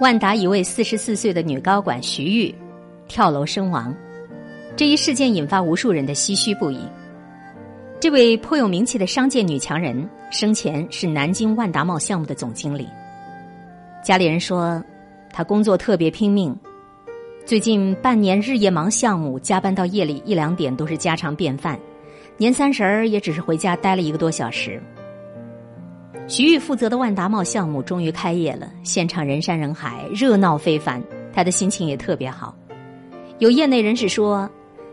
万达一位四十四岁的女高管徐玉跳楼身亡，这一事件引发无数人的唏嘘不已。这位颇有名气的商界女强人生前是南京万达茂项目的总经理。家里人说，她工作特别拼命，最近半年日夜忙项目，加班到夜里一两点都是家常便饭。年三十儿也只是回家待了一个多小时。徐玉负责的万达茂项目终于开业了，现场人山人海，热闹非凡。他的心情也特别好。有业内人士说，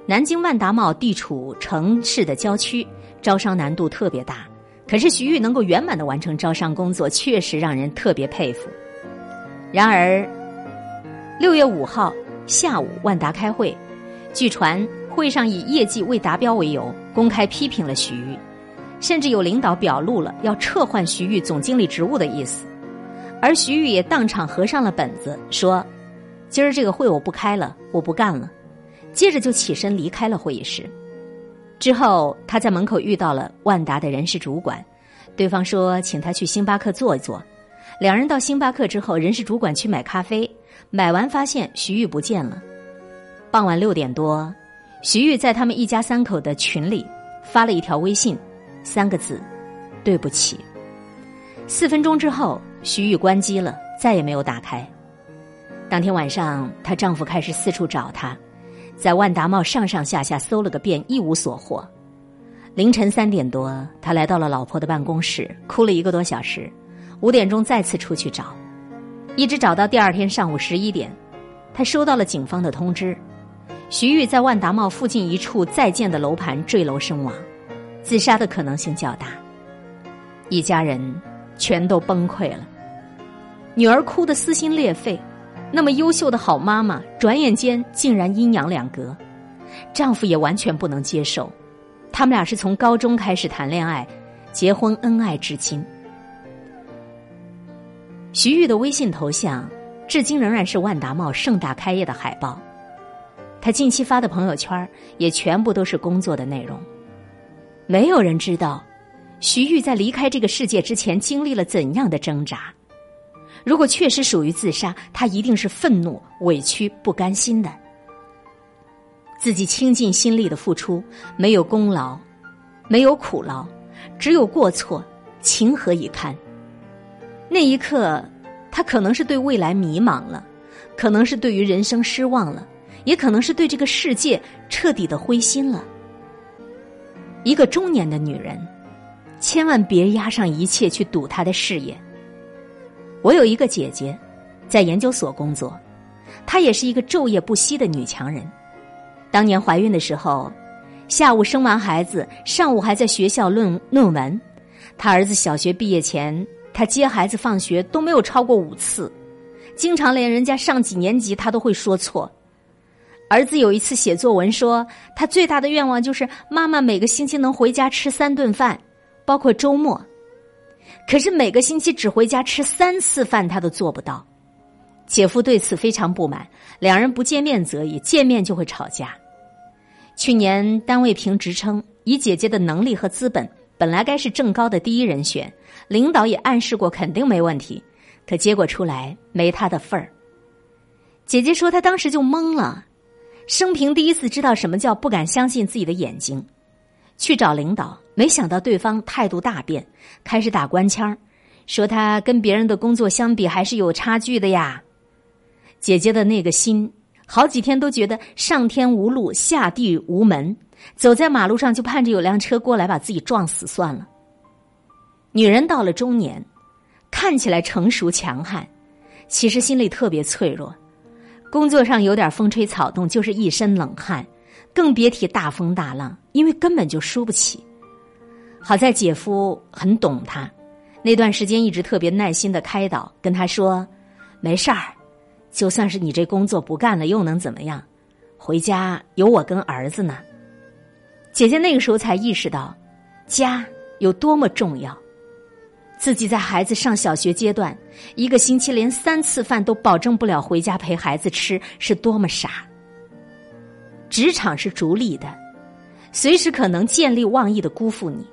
南京万达茂地处城市的郊区，招商难度特别大。可是徐玉能够圆满的完成招商工作，确实让人特别佩服。然而，六月五号下午，万达开会，据传会上以业绩未达标为由，公开批评了徐玉。甚至有领导表露了要撤换徐玉总经理职务的意思，而徐玉也当场合上了本子，说：“今儿这个会我不开了，我不干了。”接着就起身离开了会议室。之后，他在门口遇到了万达的人事主管，对方说请他去星巴克坐一坐。两人到星巴克之后，人事主管去买咖啡，买完发现徐玉不见了。傍晚六点多，徐玉在他们一家三口的群里发了一条微信。三个字，对不起。四分钟之后，徐玉关机了，再也没有打开。当天晚上，她丈夫开始四处找她，在万达茂上上下下搜了个遍，一无所获。凌晨三点多，他来到了老婆的办公室，哭了一个多小时。五点钟再次出去找，一直找到第二天上午十一点，他收到了警方的通知：徐玉在万达茂附近一处在建的楼盘坠楼身亡。自杀的可能性较大，一家人全都崩溃了。女儿哭得撕心裂肺，那么优秀的好妈妈，转眼间竟然阴阳两隔。丈夫也完全不能接受，他们俩是从高中开始谈恋爱，结婚恩爱至今。徐玉的微信头像，至今仍然是万达茂盛大开业的海报。他近期发的朋友圈也全部都是工作的内容。没有人知道，徐玉在离开这个世界之前经历了怎样的挣扎。如果确实属于自杀，他一定是愤怒、委屈、不甘心的。自己倾尽心力的付出，没有功劳，没有苦劳，只有过错，情何以堪？那一刻，他可能是对未来迷茫了，可能是对于人生失望了，也可能是对这个世界彻底的灰心了。一个中年的女人，千万别押上一切去赌她的事业。我有一个姐姐，在研究所工作，她也是一个昼夜不息的女强人。当年怀孕的时候，下午生完孩子，上午还在学校论论文。她儿子小学毕业前，她接孩子放学都没有超过五次，经常连人家上几年级她都会说错。儿子有一次写作文说，他最大的愿望就是妈妈每个星期能回家吃三顿饭，包括周末。可是每个星期只回家吃三次饭，他都做不到。姐夫对此非常不满，两人不见面则已，见面就会吵架。去年单位评职称，以姐姐的能力和资本，本来该是正高的第一人选，领导也暗示过肯定没问题，可结果出来没他的份儿。姐姐说，她当时就懵了。生平第一次知道什么叫不敢相信自己的眼睛，去找领导，没想到对方态度大变，开始打官腔，说他跟别人的工作相比还是有差距的呀。姐姐的那个心，好几天都觉得上天无路，下地无门，走在马路上就盼着有辆车过来把自己撞死算了。女人到了中年，看起来成熟强悍，其实心里特别脆弱。工作上有点风吹草动，就是一身冷汗，更别提大风大浪，因为根本就输不起。好在姐夫很懂他，那段时间一直特别耐心的开导，跟他说：“没事儿，就算是你这工作不干了，又能怎么样？回家有我跟儿子呢。”姐姐那个时候才意识到，家有多么重要。自己在孩子上小学阶段，一个星期连三次饭都保证不了回家陪孩子吃，是多么傻。职场是逐利的，随时可能见利忘义的辜负你；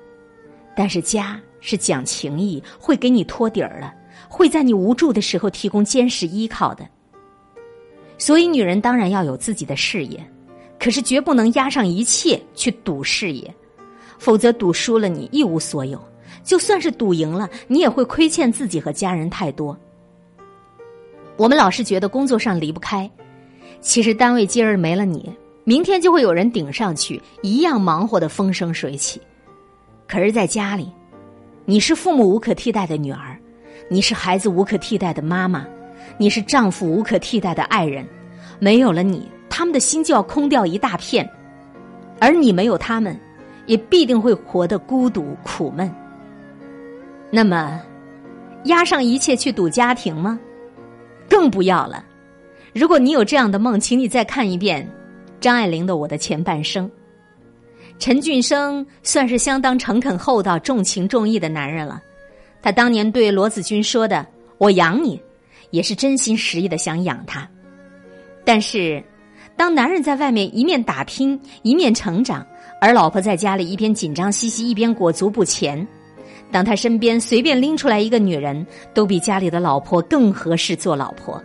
但是家是讲情义，会给你托底儿的，会在你无助的时候提供坚实依靠的。所以，女人当然要有自己的事业，可是绝不能押上一切去赌事业，否则赌输了你一无所有；就算是赌赢了，你也会亏欠自己和家人太多。我们老是觉得工作上离不开，其实单位今儿没了你，明天就会有人顶上去，一样忙活的风生水起。可是，在家里，你是父母无可替代的女儿，你是孩子无可替代的妈妈。你是丈夫无可替代的爱人，没有了你，他们的心就要空掉一大片，而你没有他们，也必定会活得孤独苦闷。那么，押上一切去赌家庭吗？更不要了。如果你有这样的梦，请你再看一遍张爱玲的《我的前半生》。陈俊生算是相当诚恳厚道、重情重义的男人了。他当年对罗子君说的：“我养你。”也是真心实意的想养他，但是，当男人在外面一面打拼一面成长，而老婆在家里一边紧张兮兮一边裹足不前，当他身边随便拎出来一个女人，都比家里的老婆更合适做老婆。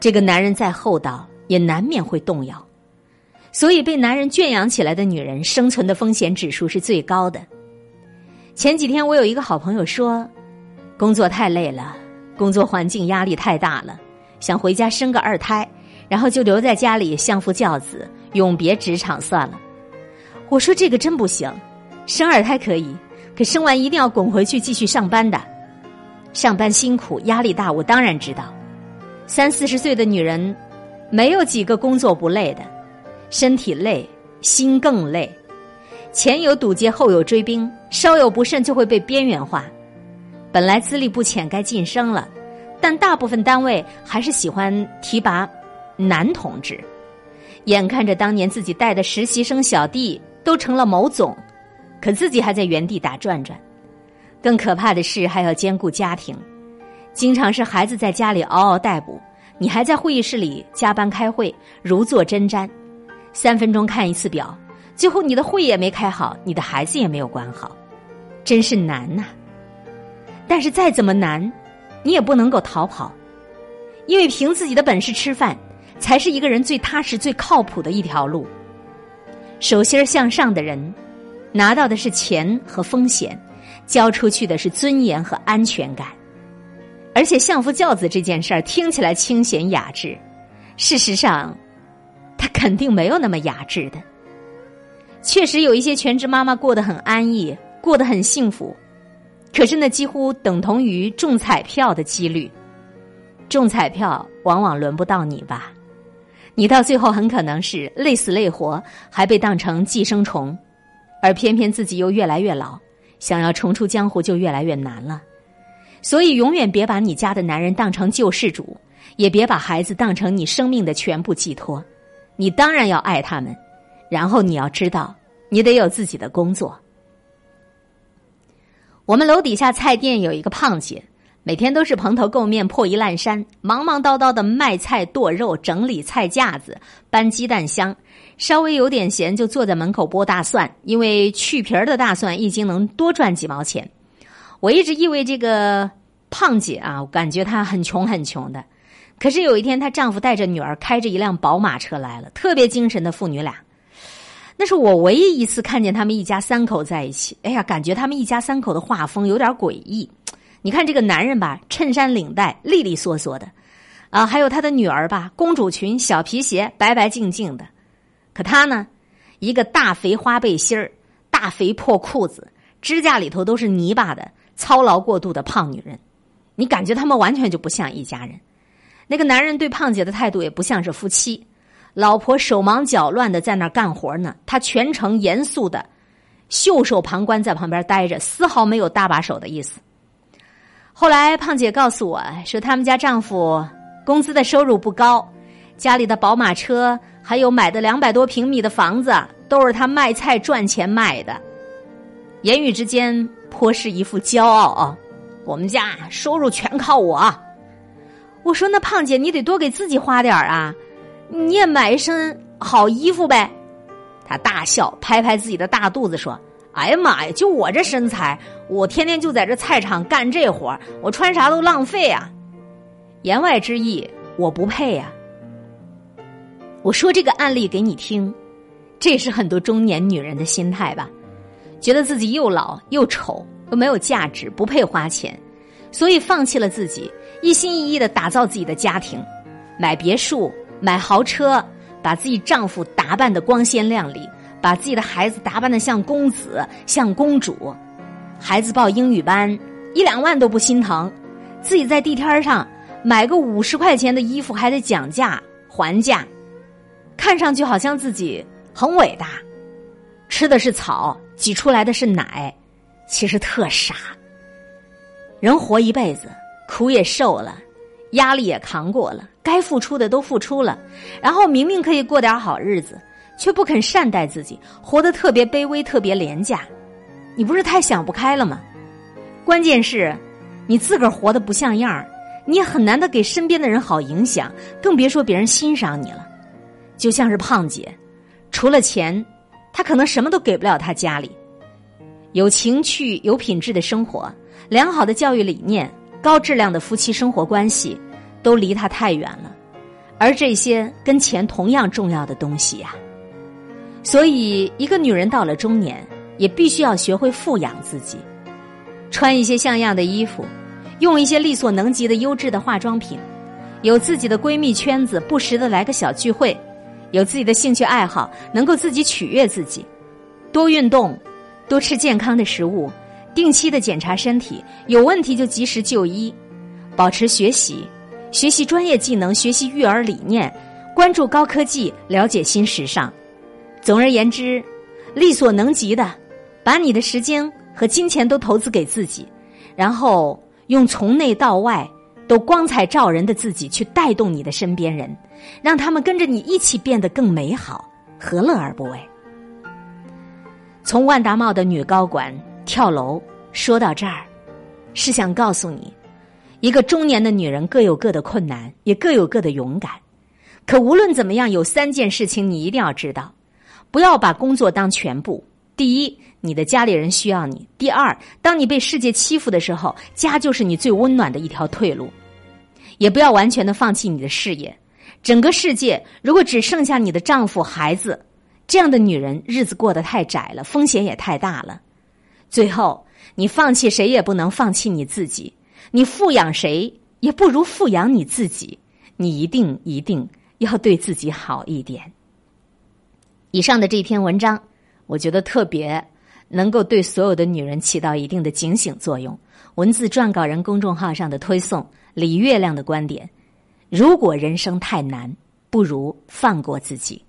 这个男人再厚道，也难免会动摇，所以被男人圈养起来的女人，生存的风险指数是最高的。前几天我有一个好朋友说，工作太累了。工作环境压力太大了，想回家生个二胎，然后就留在家里相夫教子，永别职场算了。我说这个真不行，生二胎可以，可生完一定要滚回去继续上班的。上班辛苦，压力大，我当然知道。三四十岁的女人，没有几个工作不累的，身体累，心更累。前有堵截，后有追兵，稍有不慎就会被边缘化。本来资历不浅，该晋升了，但大部分单位还是喜欢提拔男同志。眼看着当年自己带的实习生小弟都成了某总，可自己还在原地打转转。更可怕的是，还要兼顾家庭，经常是孩子在家里嗷嗷待哺，你还在会议室里加班开会，如坐针毡。三分钟看一次表，最后你的会也没开好，你的孩子也没有管好，真是难呐。但是再怎么难，你也不能够逃跑，因为凭自己的本事吃饭，才是一个人最踏实、最靠谱的一条路。手心向上的人，拿到的是钱和风险，交出去的是尊严和安全感。而且相夫教子这件事儿听起来清闲雅致，事实上，他肯定没有那么雅致的。确实有一些全职妈妈过得很安逸，过得很幸福。可是那几乎等同于中彩票的几率，中彩票往往轮不到你吧？你到最后很可能是累死累活，还被当成寄生虫，而偏偏自己又越来越老，想要重出江湖就越来越难了。所以，永远别把你家的男人当成救世主，也别把孩子当成你生命的全部寄托。你当然要爱他们，然后你要知道，你得有自己的工作。我们楼底下菜店有一个胖姐，每天都是蓬头垢面、破衣烂衫，忙忙叨叨的卖菜、剁肉、整理菜架子、搬鸡蛋箱。稍微有点闲，就坐在门口剥大蒜，因为去皮儿的大蒜一斤能多赚几毛钱。我一直以为这个胖姐啊，感觉她很穷很穷的。可是有一天，她丈夫带着女儿开着一辆宝马车来了，特别精神的父女俩。那是我唯一一次看见他们一家三口在一起。哎呀，感觉他们一家三口的画风有点诡异。你看这个男人吧，衬衫领带利利索索的，啊，还有他的女儿吧，公主裙小皮鞋白白净净的。可他呢，一个大肥花背心儿，大肥破裤子，指甲里头都是泥巴的，操劳过度的胖女人。你感觉他们完全就不像一家人。那个男人对胖姐的态度也不像是夫妻。老婆手忙脚乱的在那儿干活呢，他全程严肃的袖手旁观在旁边待着，丝毫没有搭把手的意思。后来胖姐告诉我说，他们家丈夫工资的收入不高，家里的宝马车还有买的两百多平米的房子都是他卖菜赚钱卖的。言语之间颇是一副骄傲啊，我们家收入全靠我。我说那胖姐，你得多给自己花点啊。你也买一身好衣服呗，他大笑，拍拍自己的大肚子说：“哎呀妈呀，就我这身材，我天天就在这菜场干这活我穿啥都浪费啊！言外之意，我不配呀。我说这个案例给你听，这也是很多中年女人的心态吧？觉得自己又老又丑又没有价值，不配花钱，所以放弃了自己，一心一意的打造自己的家庭，买别墅、买豪车，把自己丈夫打扮的光鲜亮丽。把自己的孩子打扮的像公子、像公主，孩子报英语班一两万都不心疼，自己在地摊上买个五十块钱的衣服还得讲价还价，看上去好像自己很伟大，吃的是草，挤出来的是奶，其实特傻。人活一辈子，苦也受了，压力也扛过了，该付出的都付出了，然后明明可以过点好日子。却不肯善待自己，活得特别卑微，特别廉价，你不是太想不开了吗？关键是，你自个儿活得不像样儿，你也很难的给身边的人好影响，更别说别人欣赏你了。就像是胖姐，除了钱，她可能什么都给不了她家里。有情趣、有品质的生活，良好的教育理念，高质量的夫妻生活关系，都离她太远了。而这些跟钱同样重要的东西呀。所以，一个女人到了中年，也必须要学会富养自己，穿一些像样的衣服，用一些力所能及的优质的化妆品，有自己的闺蜜圈子，不时的来个小聚会，有自己的兴趣爱好，能够自己取悦自己，多运动，多吃健康的食物，定期的检查身体，有问题就及时就医，保持学习，学习专业技能，学习育儿理念，关注高科技，了解新时尚。总而言之，力所能及的，把你的时间和金钱都投资给自己，然后用从内到外都光彩照人的自己去带动你的身边人，让他们跟着你一起变得更美好，何乐而不为？从万达茂的女高管跳楼说到这儿，是想告诉你，一个中年的女人各有各的困难，也各有各的勇敢。可无论怎么样，有三件事情你一定要知道。不要把工作当全部。第一，你的家里人需要你；第二，当你被世界欺负的时候，家就是你最温暖的一条退路。也不要完全的放弃你的事业。整个世界如果只剩下你的丈夫、孩子，这样的女人日子过得太窄了，风险也太大了。最后，你放弃谁也不能放弃你自己。你富养谁也不如富养你自己。你一定一定要对自己好一点。以上的这篇文章，我觉得特别能够对所有的女人起到一定的警醒作用。文字撰稿人公众号上的推送李月亮的观点：如果人生太难，不如放过自己。